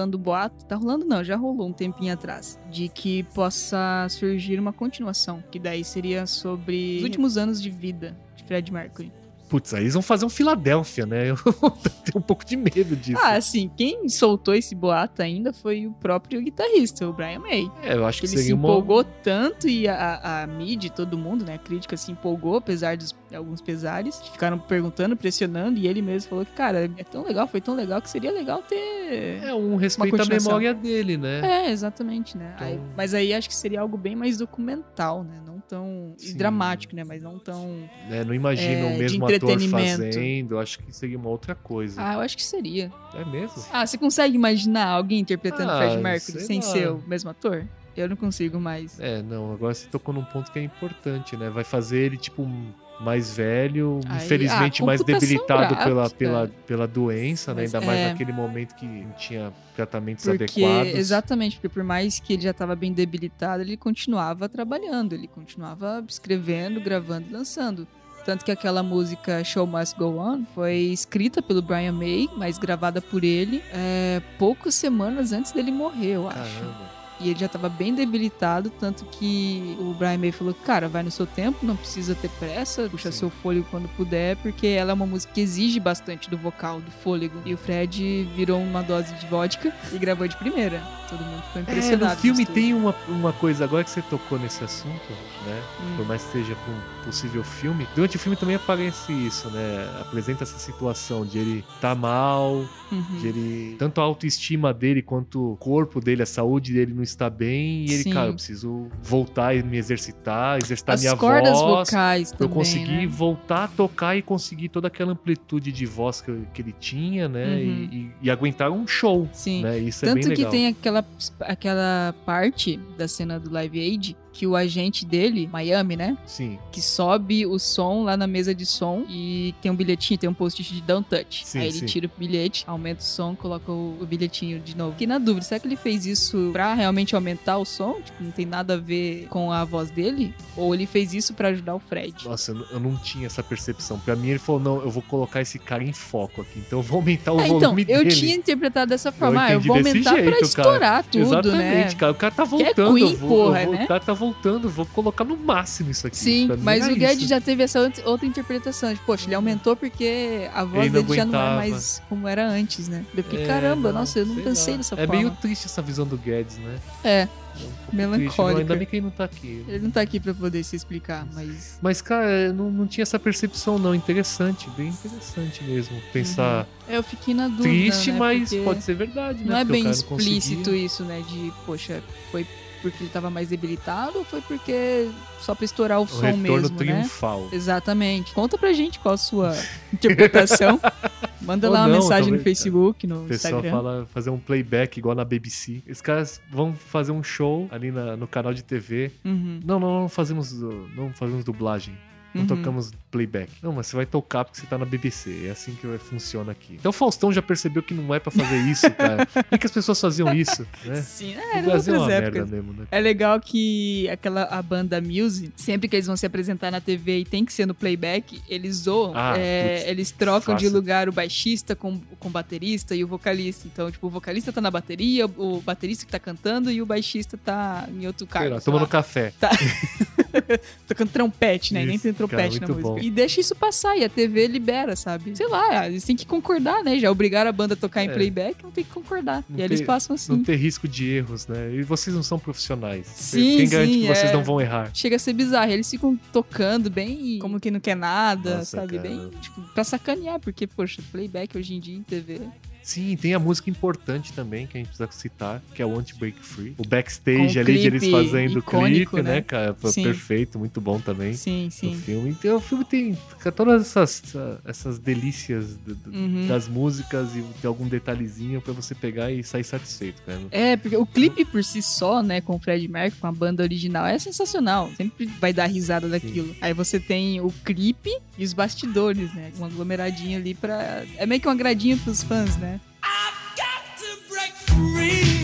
Rolando boato, tá rolando não, já rolou um tempinho atrás, de que possa surgir uma continuação, que daí seria sobre os últimos anos de vida de Fred Mercury.
Putz, aí eles vão fazer um Filadélfia, né? <laughs> Eu tenho um pouco de medo disso.
Ah, assim, quem soltou esse boato ainda foi o próprio guitarrista, o Brian May.
é, eu acho que
Ele se
seria uma.
empolgou tanto e a, a, mídia, e todo mundo, né, a crítica se empolgou, apesar dos de alguns pesares, que ficaram perguntando, pressionando, e ele mesmo falou que, cara, é tão legal, foi tão legal que seria legal ter...
É um respeito à memória dele, né?
É, exatamente, né?
Então-
Aí- mas aí acho que seria algo bem mais documental, né? Não tão. e
Sim.
dramático, né? Mas não tão.
É, não imagino
É,
o mesmo ator fazendo. Acho que seria uma outra coisa.
Ah, eu acho que seria.
É mesmo?
Ah, você consegue imaginar alguém interpretando
Ah,
Fred Mercury sem
lá.
ser o mesmo ator? Eu não consigo mais.
É, não, agora você tocou num ponto que é importante, né? Vai fazer ele, tipo, um mais velho,
Aí,
infelizmente
ah,
mais
computação
debilitado pela, pela, pela doença, né? Ainda mais
é.
naquele momento que não tinha tratamentos
Porque,
adequados.
exatamente, porque por mais que ele já estava bem debilitado, ele continuava trabalhando, ele continuava escrevendo, gravando e lançando. Tanto que aquela música Show Must Go On foi escrita pelo Brian May, mas gravada por ele é, poucas semanas antes dele morrer, eu acho.
Caramba.
E ele já tava bem debilitado, tanto que o Brian May falou: Cara, vai no seu tempo, não precisa ter pressa, puxa
Sim.
seu fôlego quando puder, porque ela é uma música que exige bastante do vocal, do fôlego. E o Fred virou uma dose de vodka e gravou de primeira. Todo mundo ficou
É,
impressionado.
no filme
no estúdio.
tem uma, uma coisa, agora que você tocou nesse assunto, né?
Hum.
Por mais que seja pra um possível filme, durante o filme também aparece isso, né? Apresenta essa situação de ele tá mal,
Uhum.
de ele. Tanto a autoestima dele quanto o corpo dele, a saúde dele não está bem. E ele,
Sim.
cara, eu preciso voltar e me exercitar, exercitar
As
minha
cordas
voz.
vocais
Pra eu
também,
conseguir
né?
voltar a tocar e conseguir toda aquela amplitude de voz que, que ele tinha, né?
Uhum.
E, e- e aguentar um show.
Sim.
Né? Isso é
Tanto
bem
que
legal.
tem aquela, aquela parte da cena do Live Aid que o agente dele, Miami, né?
Sim.
Que sobe o som lá na mesa de som e tem um bilhetinho, tem um post-it de Don't Touch.
Sim,
Aí ele
sim.
tira o bilhete, aumenta o som, coloca o, bilhetinho de novo. Fiquei na dúvida, será que ele fez isso pra realmente aumentar o som? Tipo, não tem nada a ver com a voz dele? Ou ele fez isso pra ajudar o Fred?
Nossa, eu não- eu tinha essa percepção. Pra mim, ele falou: não, eu vou colocar esse cara em foco aqui. Então eu vou aumentar o
então,
volume
eu
dele.
tinha interpretado dessa forma. ah, eu vou aumentar pra
jeito, cara.
estourar tudo,
Exatamente,
né?
cara. O cara tá
Que é
voltando.
Queen,
eu vou,
porra,
eu vou-
né?
O cara tá voltando, eu vou colocar no máximo isso aqui.
Sim, mas o Guedes já teve essa outra- interpretação. De, Poxa, ele aumentou porque a voz dele já não é mais como era antes, né? Eu fiquei,
É,
caramba,
não,
nossa, eu não
sei
pensei
lá.
dessa
É
forma.
meio triste essa visão do Guedes, né?
É,
É um.
Melancólica.
Ainda bem que ele não tá aqui.
ele não tá aqui pra poder se explicar, mas...
Mas, cara, eu não, não tinha essa percepção, não. Interessante, bem interessante mesmo. Pensar
É, eu fiquei na dúvida,
triste,
né?
mas
Porque
pode ser verdade, né?
Não é
Porque
bem explícito isso, né? De, poxa, foi porque ele tava mais debilitado ou foi porque só pra estourar o,
O
som
retorno
mesmo, né?
triunfal.
Exatamente. Conta pra gente qual a sua interpretação. <laughs> Manda
Ou
lá uma
não,
mensagem no Facebook, no
O pessoal
Instagram.
fala fazer um playback igual na BBC. Esses caras vão fazer um show ali na- no canal de TV.
Uhum,
Não, não, não fazemos, não fazemos dublagem. Não
uhum.
tocamos playback. Não, mas você vai tocar porque você tá na BBC. É assim que funciona aqui. Então o Faustão já percebeu que não é pra fazer isso, <laughs> cara. Por que, as pessoas faziam isso, né?
Sim, é,
o
era
Brasil é uma
épocas.
merda mesmo, né?
É legal que aquela a banda Muse, sempre que eles vão se apresentar na TV e tem que ser no playback, eles zoam,
Ah,
é,
putz,
eles trocam de
fácil.
lugar o baixista com, com o baterista e o vocalista. Então, tipo, o vocalista tá na bateria, o baterista que tá cantando e o baixista tá em outro cargo.
tomando café. <laughs>
tocando trompete, né? Nem
Isso,
tem trompete
cara,
na música.
bom.
E deixa isso passar e a TV libera, sabe? Sei lá, eles têm que concordar, né? Já obrigaram a banda a tocar em
É.
playback, não tem que concordar.
Não
e aí eles
tem-
passam assim.
Não ter risco de erros, né? E vocês não são profissionais.
Sim,
Quem garante
sim,
que vocês
é.
não vão errar?
Chega a ser bizarro. Eles ficam tocando bem como que não quer nada,
Nossa,
sabe?
cara.
Bem, tipo, pra sacanear, porque, poxa, playback hoje em dia em TV.
Sim, tem a música importante também que a gente precisa citar, que é o Anti-Break Free. O backstage
o
ali de eles fazendo
icônico,
clipe, né,
né?
cara? Foi
Sim.
perfeito, muito bom também.
Sim, sim.
filme. Então, o filme tem todas essas, essa- essas delícias
Uhum.
das músicas e tem algum detalhezinho pra você pegar e sair satisfeito, cara.
É, porque o clipe por si só, né, com o Fred Mercury, com a banda original, é sensacional. Sempre vai dar risada daquilo. Aí você tem o clipe e os bastidores, né? Um aglomeradinho ali pra. É meio que um agradinho pros fãs, né?
I've got to break free.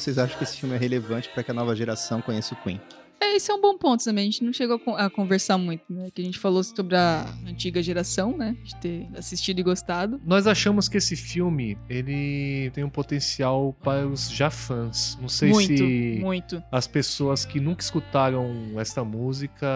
Vocês acham que esse filme é relevante pra que a nova geração conheça o Queen.
É esse é um bom ponto também. A gente não chegou a con- a conversar muito, né? Que a gente falou sobre a antiga geração, né? De ter assistido e gostado.
Nós achamos que esse filme, ele tem um potencial para os já fãs. Não sei
muito,
se
muito.
as pessoas que nunca escutaram esta música,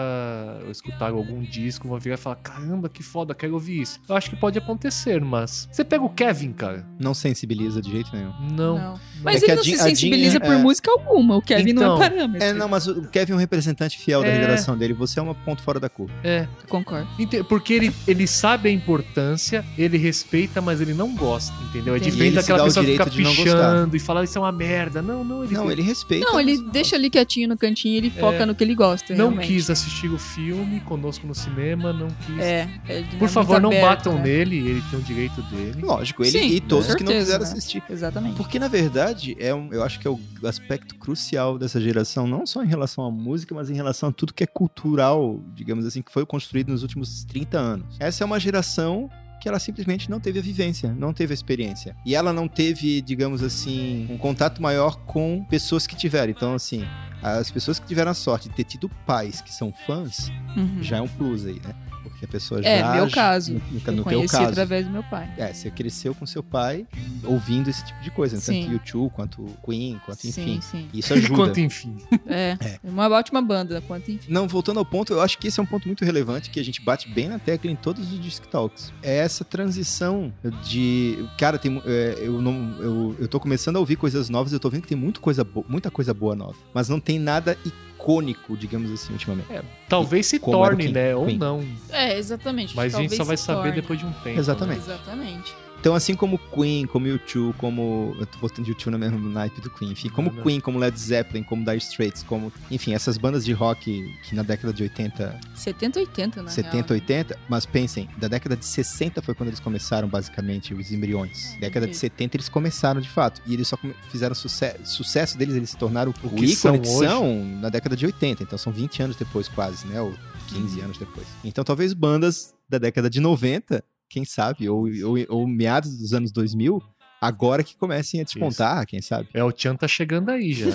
ou escutaram algum disco, vão virar e falar: caramba, que foda, quero ouvir isso. Eu acho que pode acontecer, mas. Você pega o Kevin, cara?
Não sensibiliza de jeito nenhum.
Não.
Mas
É
ele não se
a Jean
sensibiliza
é-
por música alguma. O Kevin não
Então,
é parâmetro.
É, não, mas o Kevin é um representante fiel da
É.
geração dele. Você é um ponto fora da curva.
É.
Concordo.
Porque ele, ele sabe a importância, ele respeita, mas ele não gosta, entendeu? É
Entendi.
diferente daquela pessoa que fica pichando e falar isso é uma merda. Não, não, ele,
Não, ele respeita.
Não, ele
mas-
deixa ali quietinho no cantinho, ele foca
É.
no que ele gosta.
não
realmente.
quis assistir o filme conosco no cinema, não quis.
É, ele é
Por favor, não
aberto,
batam
né?
nele, ele tem o direito dele.
Lógico, ele
Sim,
e todos
com
que não
certeza,
quiseram
né?
assistir.
Exatamente.
Porque, na verdade, é um, eu acho que é o aspecto crucial dessa geração, não só em relação à música, mas em relação a tudo que é cultural, digamos assim, que foi construído nos últimos 30 anos. Essa é uma geração que ela simplesmente não teve a vivência, não teve a experiência. E ela não teve, digamos assim, um contato maior com pessoas que tiveram. Então, assim, as pessoas que tiveram a sorte de ter tido pais que são fãs,
Uhum.
já é um plus aí, né? Porque a pessoa já...
É, meu caso.
No,
Eu
no teu
conheci
caso.
através do meu pai.
É, você cresceu com seu pai ouvindo esse tipo de coisa, né?
Sim.
tanto YouTube quanto Queen, quanto enfim.
Sim, sim.
Isso ajuda.
Enquanto, enfim.
É,
É.
uma ótima banda, quanto enfim.
Não, voltando ao ponto, eu acho que esse é um ponto muito relevante que a gente bate bem na tecla em todos os Disc Talks. É essa transição de. Cara, tem, é, eu, não, eu, eu tô começando a ouvir coisas novas, eu tô vendo que tem muito coisa muita coisa boa nova. Mas não tem nada icônico, digamos assim, ultimamente.
Talvez se
Como era o
torne, né? Ou
Queen.
não.
É, exatamente.
Mas a gente
Talvez
só vai
se
saber depois de um tempo.
Exatamente.
Exatamente.
Então, assim como Queen, como U2, como. Eu tô botando U2 no mesmo naipe do Queen. Enfim, como
Não, não.
Queen, como Led Zeppelin, como Dire Straits, como. Enfim, essas bandas de rock que na década de 80
70, 80, né?
70, 80, mas pensem, da década de 60 foi quando eles começaram basicamente os embriões. Década de
Entendi.
70 eles começaram de fato. E eles só fizeram sucesso, sucesso deles, eles se tornaram o,
que
ícone que
hoje.
são na década de 80. Então são 20 anos depois quase, né? Ou 15 anos depois. Então talvez bandas da década de 90, quem sabe, ou, ou, ou meados dos anos 2000, agora que comecem a despontar, quem sabe.
É, o Tchan tá chegando aí já.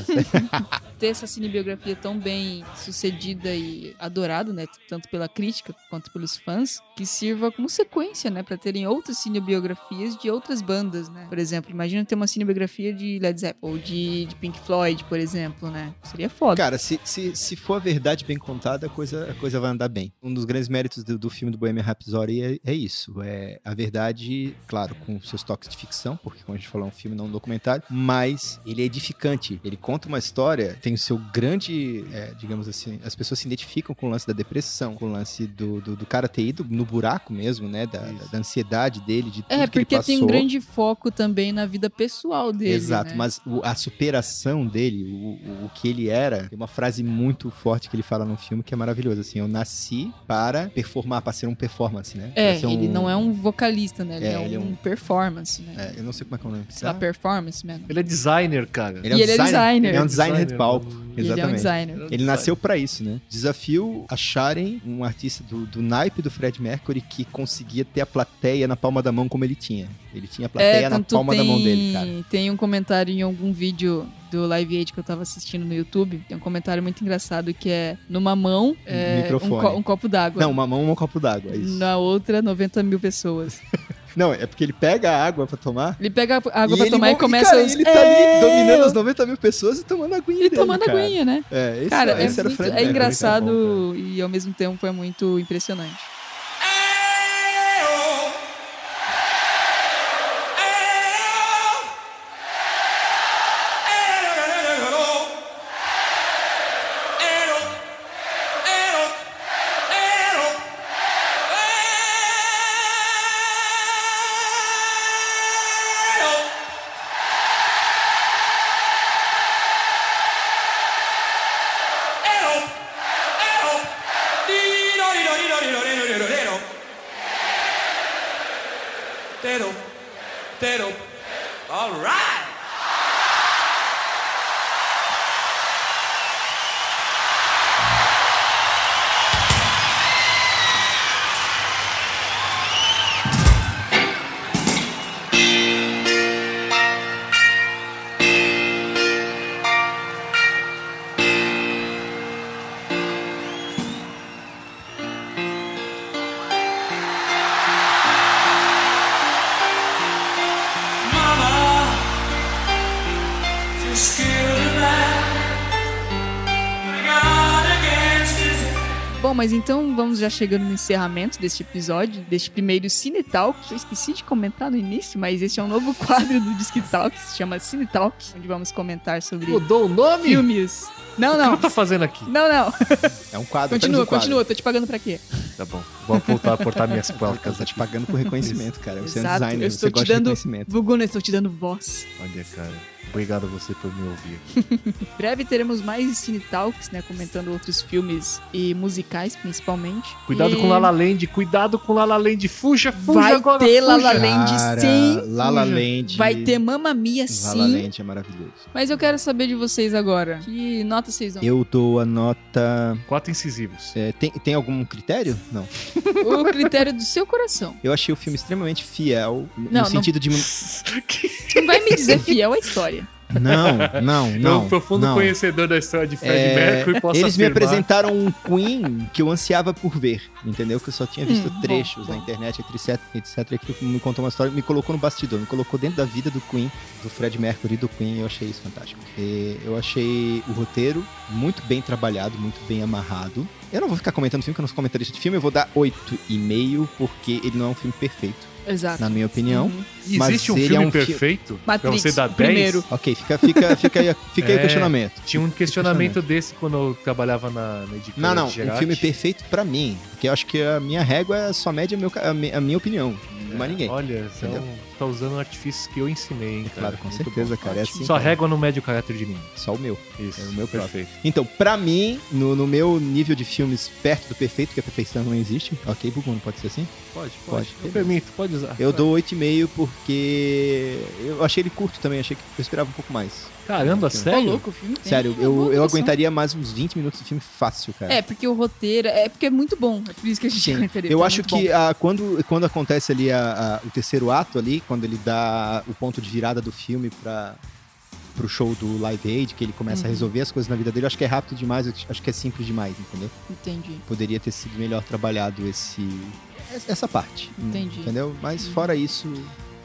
<laughs>
Ter essa cinebiografia tão bem sucedida e adorada, né? Tanto pela crítica quanto pelos fãs, que sirva como sequência, né? Pra terem outras cinebiografias de outras bandas, né? Por exemplo, imagina ter uma cinebiografia de Led Zeppelin ou de, de Pink Floyd, por exemplo, né? Seria foda.
Cara, se, se, se for a verdade bem contada, a coisa, a coisa vai andar bem. Um dos grandes méritos do, do filme do Bohemian Rhapsody é, é isso. É a verdade, claro, com seus toques de ficção, porque como a gente falou, é um filme, não um documentário, mas ele é edificante. Ele conta uma história, tem o seu grande, é, digamos assim, as pessoas se identificam com o lance da depressão, com o lance do, do, do cara ter ido no buraco mesmo, né? Da, da, da ansiedade dele, de tudo
É,
que ele
porque tem um grande foco também na vida pessoal dele.
Exato,
né?
mas o- a superação dele, o, o, o que ele era, tem uma frase muito forte que ele fala no filme que é maravilhosa, assim, eu nasci para performar, para ser um performance, né?
É,
ser
ele não é um vocalista, né? Ele
É,
é,
ele é
um,
um-
performance, né?
É, eu não sei como é que é o nome.
Sei lá, performance, mano.
Ele é designer, cara.
Ele é um
E ele é designer.
Ele é um designer de
Designer,
palco,
mano.
Ele é um
exatamente.
designer.
Ele nasceu pra isso, né? Desafio acharem um artista do, do naipe do Fred Mercury que conseguia ter a plateia na palma da mão como ele tinha. Ele tinha a plateia na
É, tanto
palma
tem,
da mão dele, cara.
Tem um comentário em algum vídeo do Live Aid que eu tava assistindo no YouTube. Tem um comentário muito engraçado que é numa mão é, um, co- um copo d'água.
Não, uma mão um copo d'água, é isso.
Na outra, 90 mil pessoas. <laughs>
Não, é porque ele pega a água pra tomar
Ele pega a água
e
pra tomar e começa
cara,
os...
ele tá
É,
ali dominando as 90 mil pessoas e tomando a aguinha
E
dele,
tomando
cara.
aguinha, né?
É, esse,
Cara, é,
era o
muito-
Fred
é engraçado
bom,
e ao mesmo tempo é muito impressionante. Mas então vamos já chegando no encerramento deste episódio, deste primeiro Cine Talk. Eu esqueci de comentar no início, mas este é um novo quadro do Disque Talk, que se chama Cine Talk, onde vamos comentar sobre
Mudou o nome?
filmes. Não,
O que
não.
eu tô fazendo aqui?
Não, não.
É um quadro.
Continua,
um quadro.
continua. Tô te pagando pra quê?
Tá bom. Vou voltar a portar minhas
Cara,
placas
tá te pagando por reconhecimento, cara. Você é um
Exato,
designer,
eu
você
estou te
gosta de
dando-
reconhecimento.
Buguna, eu estou te dando voz.
Olha, cara. Obrigado a você por me ouvir.
Em <laughs> breve teremos mais Cine Talks, né? Comentando outros filmes e musicais, principalmente.
Cuidado
E
com Lala Land, cuidado com Lala Land. Fuja, fuja
Vai
agora.
ter. Lala Land sim.
La La
fuja.
Land.
Vai ter Mamma Mia
La La
sim.
Land é maravilhoso.
Mas eu quero saber de vocês agora. Que nota vocês dão?
Eu dou a nota.
Quatro incisivos.
é, tem, tem algum critério? Não.
O critério do seu coração.
Eu achei o filme extremamente fiel. No
Não, não-
sentido de. <laughs>
Não vai me dizer <laughs> fiel à história.
Não, não,
Eu,
não.
um profundo
não.
conhecedor da história de Fred
É,
Mercury, posso
eles me
afirmar.
apresentaram um Queen que eu ansiava por ver, entendeu? Que eu só tinha visto
Hum,
trechos
bom.
na internet, etc, etc, que me contou uma história, me colocou no bastidor, me colocou dentro da vida do Queen, do Fred Mercury e do Queen, e eu achei isso fantástico. E eu achei o roteiro muito bem trabalhado, muito bem amarrado. Eu não vou ficar comentando filme, que eu não sou comentarista de filme, eu vou dar 8,5, porque ele não é um filme perfeito,
Exato.
na minha opinião.
Uhum.
Mas
Existe um filme
é um fi-
perfeito? pra
Matrix,
você dar 10?
primeiro.
Ok, fica, fica, fica aí, fica aí o <laughs>
É,
questionamento.
Tinha um questionamento desse quando eu trabalhava na, na editora
Não, não,
de
um filme perfeito pra mim. Porque eu acho que a minha régua só mede a, meu, a, mi- a minha opinião. Não mais ninguém.
Olha, você
Entendeu?
Não tá usando artifícios que eu ensinei, hein, cara.
Claro, com
Muito
certeza,
bom.
cara. É assim,
Sua
cara.
régua não mede o caráter de ninguém.
Só o meu.
Isso,
É o meu próprio.
perfeito.
Então, pra mim, no, no meu nível de filmes perto do perfeito, porque a perfeição não existe. Ok, Buguno, pode ser assim?
Pode,
Pode.
pode. Eu permito, pode usar.
Eu dou 8,5 porque eu achei ele curto também, achei que eu esperava um pouco mais.
Caramba,
Ô,
sério?
louco, o filme
Sério, eu, eu aguentaria mais uns 20 minutos de filme fácil, cara.
É, porque o roteiro. É porque é muito bom. É por isso que a gente
Sim.
aguentaria.
Eu
é
acho que ah, quando, quando acontece ali a- a- o terceiro ato ali, quando ele dá o ponto de virada do filme para pro show do Live Aid, que ele começa a
Uhum.
resolver as coisas na vida dele, eu acho que é rápido demais, acho que é simples demais, entendeu?
Entendi.
Poderia ter sido melhor trabalhado esse essa parte.
Entendi.
Entendeu? Mas fora isso,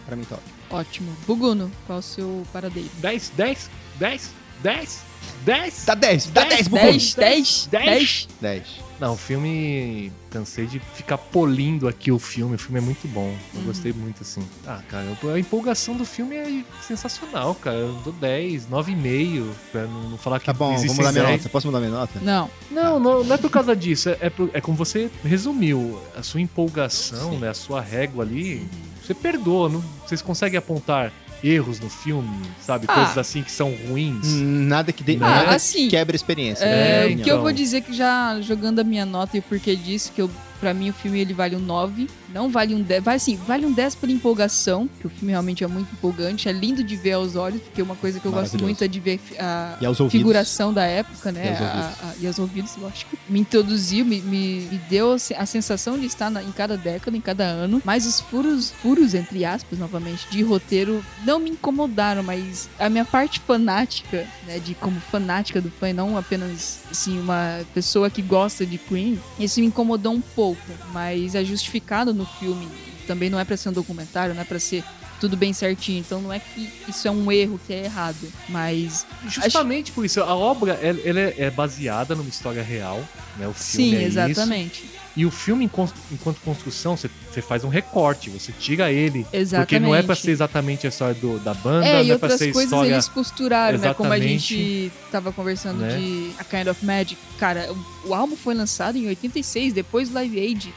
pra mim tá ótimo.
Ótimo. Buguno, qual o seu paradeiro?
10, 10, 10, 10, 10.
Dá 10, dá 10, Bubu!
10, 10,
10.
10.
10.
Não, o filme. Cansei de ficar polindo aqui o filme. O filme é muito bom. Eu
Uhum.
gostei muito, assim. Ah, cara, a empolgação do filme é sensacional, cara. Eu dou 10, 9,5. Pra não não falar que
Tá bom, vou
existem
mudar minha
10.
nota. Posso mudar minha nota?
Não.
Não, não, não é por causa disso. É, é, por- é como você resumiu. A sua empolgação,
Sim.
né? A sua régua ali. Você perdoa. Não, vocês conseguem apontar erros no filme, sabe?
Ah.
Coisas assim que são ruins.
Hum, Nada que, de,
Ah,
nada
assim,
que quebre a experiência.
É,
né?
É,
o que eu
então.
vou dizer que já jogando a minha nota e o porquê disso, que eu, pra mim o filme ele vale um 9, não vale um 10, vale assim, vale um 10 pela empolgação, que o filme realmente é muito empolgante, é lindo de ver aos olhos, porque uma coisa que eu gosto muito é de ver a figuração da época, né?
E aos
A-
ouvidos.
a- e aos ouvidos, lógico. Me introduziu, me, me, me deu a se- a sensação de estar na- em cada década, em cada ano, mas os furos, furos, entre aspas, novamente, de roteiro não me incomodaram, mas a minha parte fanática, né, de como fanática do fã, e não apenas, assim, uma pessoa que gosta de Queen, isso me incomodou um pouco, mas é justificado no filme. Também não é pra ser um documentário, não é pra ser tudo bem certinho, então não é que isso é um erro, que é errado, mas
Justamente por isso, a obra ela, ela é é baseada numa história real, né? O filme
sim,
é isso.
exatamente.
E o filme, enquanto construção, você você faz um recorte, você tira ele.
Exatamente.
Porque não é pra ser exatamente a história do- da banda,
É, e
não é
outras
ser
coisas
história.
eles costuraram, né? Como a
Exatamente.
gente tava conversando
Né?
de A Kind of Magic. Cara, o, o álbum foi lançado em 86, depois do Live Aid.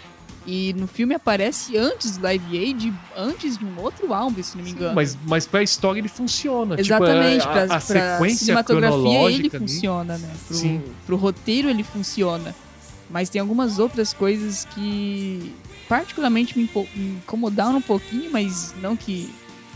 E no filme aparece antes do Live Aid, antes de um outro álbum, se não me engano.
Mas, mas pra história ele funciona.
Exatamente,
tipo, a, a
pra
sequência
cinematografia ele funciona, né? Pro,
Sim.
pro roteiro ele funciona. Mas tem algumas outras coisas que particularmente me, me incomodaram um pouquinho, mas não que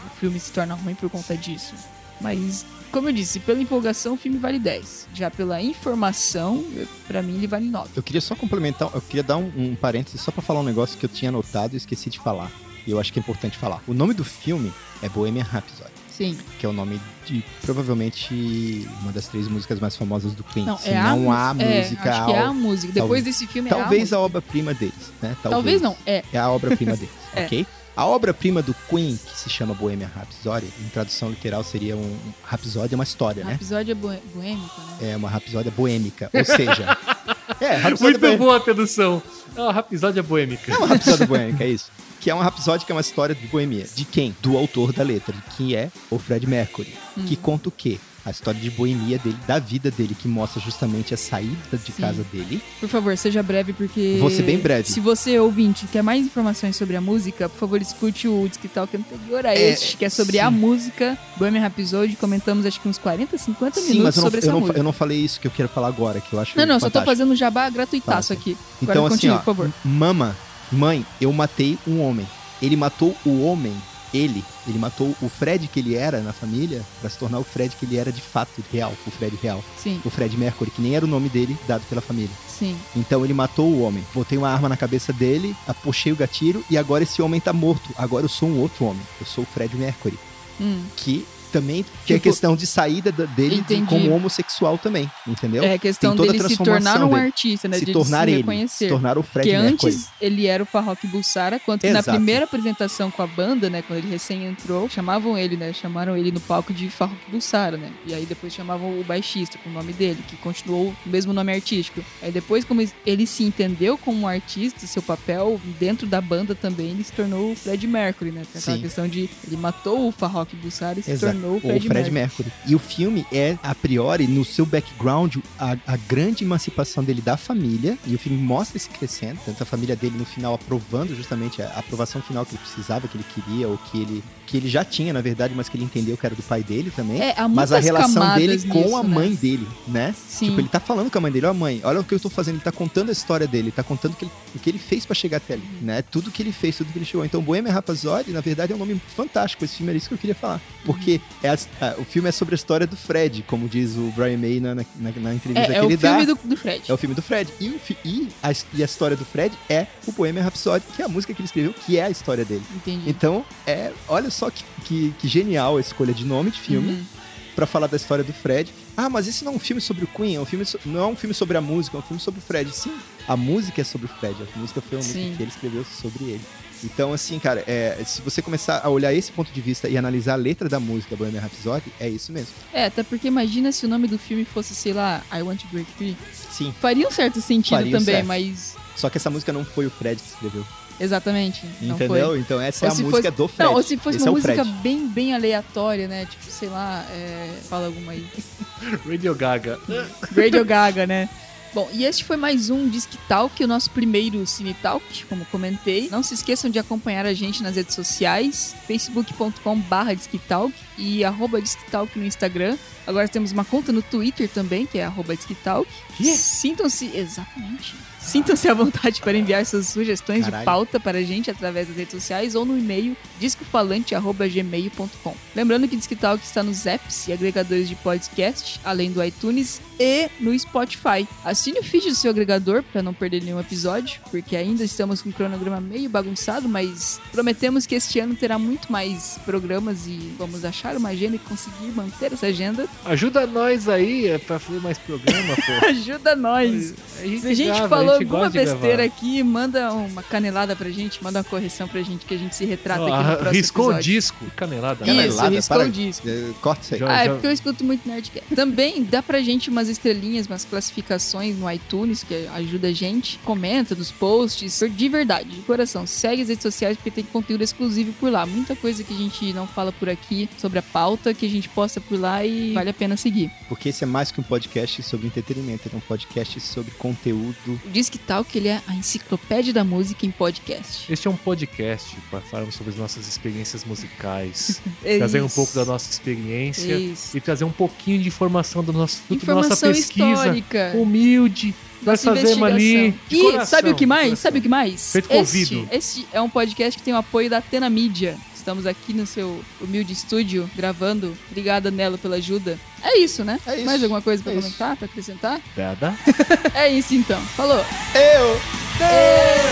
o filme se torna ruim por conta disso. Mas, como eu disse, pela empolgação o filme vale 10. Já pela informação, pra mim ele vale 9.
Eu queria só complementar, eu queria dar um, um parênteses só pra falar um negócio que eu tinha anotado e esqueci de falar. E eu acho que é importante falar. O nome do filme é Bohemian Rhapsody,
Sim.
que é o nome de provavelmente uma das três músicas mais famosas do Queen.
Não,
Se
é a,
não há
é,
música.
Acho que é a música. Depois
talvez-
desse filme é a
Talvez
música.
a obra-prima deles, né?
Talvez não, é.
É a obra-prima deles, <laughs>
É.
ok? A obra-prima do Queen, que se chama Bohemian Rhapsody, em tradução literal seria um... Rhapsody é uma história, né?
episódio é boê- boêmico, né?
É uma rapsódia boêmica. Ou seja, <laughs> É,
Muito
Boêmica.
boa a tradução. É uma rapisódia boêmica.
É uma Rhapsody Boêmica, é isso. Que é uma Rhapsody que é uma história de boemia. De quem? Do autor da letra, que é o Fred Mercury. Que conta o quê? A história de boemia dele, da vida dele, que mostra justamente a saída de casa dele.
Por favor, seja breve, porque.
Vou ser bem breve.
Se você, ouvinte, quer mais informações sobre a música, por favor, escute o Talk anterior a
É,
este, que é sobre
sim.
a música Bohemian Rhapsody. Comentamos acho que uns 40, 50
Sim,
minutos
não,
sobre essa
não,
música.
eu não falei isso que eu quero falar agora, que eu acho
Não, não, só tô
fantástico.
fazendo jabá gratuitaço
Tá,
aqui. Agora
Então, assim,
continue,
ó,
por favor.
mama, mãe, eu matei um homem. Ele matou o homem, ele, ele matou o Fred que ele era na família pra se tornar o Fred que ele era de fato, real, o Fred real.
Sim,
O Fred Mercury, que nem era o nome dele dado pela família.
sim.
Então ele matou o homem. Botei uma arma na cabeça dele, apuxei o gatilho e agora esse homem tá morto. Agora eu sou um outro homem. Eu sou o Fred Mercury.
Hum.
Que também que é
Tipo-
questão de saída da- dele
Entendi.
como homossexual também, entendeu?
É questão dele se tornar um
dele.
artista, né?
se
de
tornar
se
ele, se tornar o Fred
Porque
Mercury.
antes ele era o Farrokh Bulsara, quanto que na
Exato.
primeira apresentação com a banda, né, quando ele recém entrou, chamavam ele, né, chamaram ele no palco de Farrokh Bulsara, né, e aí depois chamavam o baixista com o nome dele, que continuou o mesmo nome artístico. Aí depois, como ele se entendeu como um artista, seu papel dentro da banda também, ele se tornou o Fred Mercury, né, tem aquela
Sim.
questão de ele matou o Farrokh Bulsara e se
Exato.
Tornou o
o
Fred,
Fred
Mercury.
Mercury. E o filme é, a priori, no seu background, a, a grande emancipação dele da família. E o filme mostra esse crescendo. Tanto a família dele no final aprovando justamente a aprovação final que ele precisava, que ele queria, ou que ele, que ele já tinha, na verdade, mas que ele entendeu que era do pai dele também.
É, há
mas a relação dele com
nisso,
a
né?
mãe dele, né?
Sim.
Tipo, ele tá falando com a mãe dele, ó mãe, olha o que eu tô fazendo, ele tá contando a história dele, ele tá contando o que ele, o que ele fez pra chegar até ali, né? Tudo que ele fez, tudo que ele chegou. Então, Bohemian Rhapsody, na verdade, é um nome fantástico. Esse filme era isso que eu queria falar. Porque é a- a- o filme é sobre a história do Fred, como diz o Brian May na, na, na- entrevista
É,
que
é o
ele
filme
dá.
do, do Fred.
É o filme do Fred. E, fi- e, a, e a história do Fred é o Bohemian Rhapsody, que é a música que ele escreveu, que é a história dele.
Entendi.
Então, é, olha só que, que, que genial a escolha de nome de filme
Uhum.
pra falar da história do Fred. Ah, mas esse não é um filme sobre o Queen, é um filme so- não é um filme sobre a música, é um filme sobre o Fred. Sim, a música é sobre o Fred, a música foi uma
Sim.
música que ele escreveu sobre ele. Então, assim, cara, é, se você começar a olhar esse ponto de vista e analisar a letra da música Bohemian Rhapsody, é isso mesmo.
É, até porque imagina se o nome do filme fosse, sei lá, I Want to Break Free.
Sim.
Faria um certo sentido
Faria
também,
certo.
mas.
Só que essa música não foi o Fred que escreveu.
Exatamente. Não
entendeu?
foi.
Então essa
Ou
é a
se
música
fosse-
do Fred.
Não, ou se fosse
Esse
uma
é
música
Fred.
bem, bem aleatória, né? Tipo, sei lá, é... fala alguma aí. <laughs>
Radio Gaga.
Radio Gaga, né? Bom, e este foi mais um Disque Talk, o nosso primeiro Cine Talk, como comentei. Não se esqueçam de acompanhar a gente nas redes sociais, facebook.com barra Disque Talk e arroba Disque Talk no Instagram. Agora temos uma conta no Twitter também, que é arroba Disque Talk. Sintam-se, exatamente, sintam-se à vontade para enviar suas sugestões
Caralho.
de pauta para a gente através das redes sociais ou no e-mail discofalante.gmail.com. Lembrando que Disque Talk está nos apps e agregadores de podcast, além do iTunes e no Spotify. Assine o feed do seu agregador para não perder nenhum episódio, porque ainda estamos com um cronograma meio bagunçado, mas prometemos que este ano terá muito mais programas e vamos achar uma agenda e conseguir manter essa agenda.
Ajuda nós aí é, pra fazer mais programa, pô. <laughs>
Ajuda nós!
A gente
Se a gente
grava,
falou
gente
alguma
gosta de
besteira aqui, manda uma canelada pra gente, manda uma correção pra gente, que a gente se retrata aqui no próximo
Riscou o
episódio.
disco. Canelada.
Isso,
Canelada,
riscou
para-
o disco.
É, Corta isso aí.
Ah, é porque eu escuto muito Nerdcast. Também dá pra gente umas estrelinhas, umas classificações no iTunes, que ajuda a gente. Comenta dos posts. De verdade, de coração. Segue as redes sociais porque tem conteúdo exclusivo por lá. Muita coisa que a gente não fala por aqui sobre a pauta, que a gente posta por lá e vale a pena seguir.
Porque esse é mais que um podcast sobre entretenimento, ele é um podcast sobre conteúdo.
O Disque Talk, ele é a enciclopédia da música em podcast.
Este é um podcast para falarmos sobre as nossas experiências musicais, <laughs>
É
trazer um
isso.
pouco da nossa experiência
Isso.
e trazer um pouquinho de informação do nosso fruto da nossa
Informação
pesquisa
histórica.
humilde. Nós fazemos ali.
E
coração,
sabe o que mais? Sabe o que mais?
Feito
este,
ouvido.
este é um podcast que tem o apoio da Atena Mídia. Estamos aqui no seu humilde estúdio gravando. Obrigada, Nelo, pela ajuda. É isso, né?
É isso.
Mais alguma coisa pra
É
comentar, pra acrescentar?
Nada. <laughs>
É isso então. Falou.
Eu!
Waiting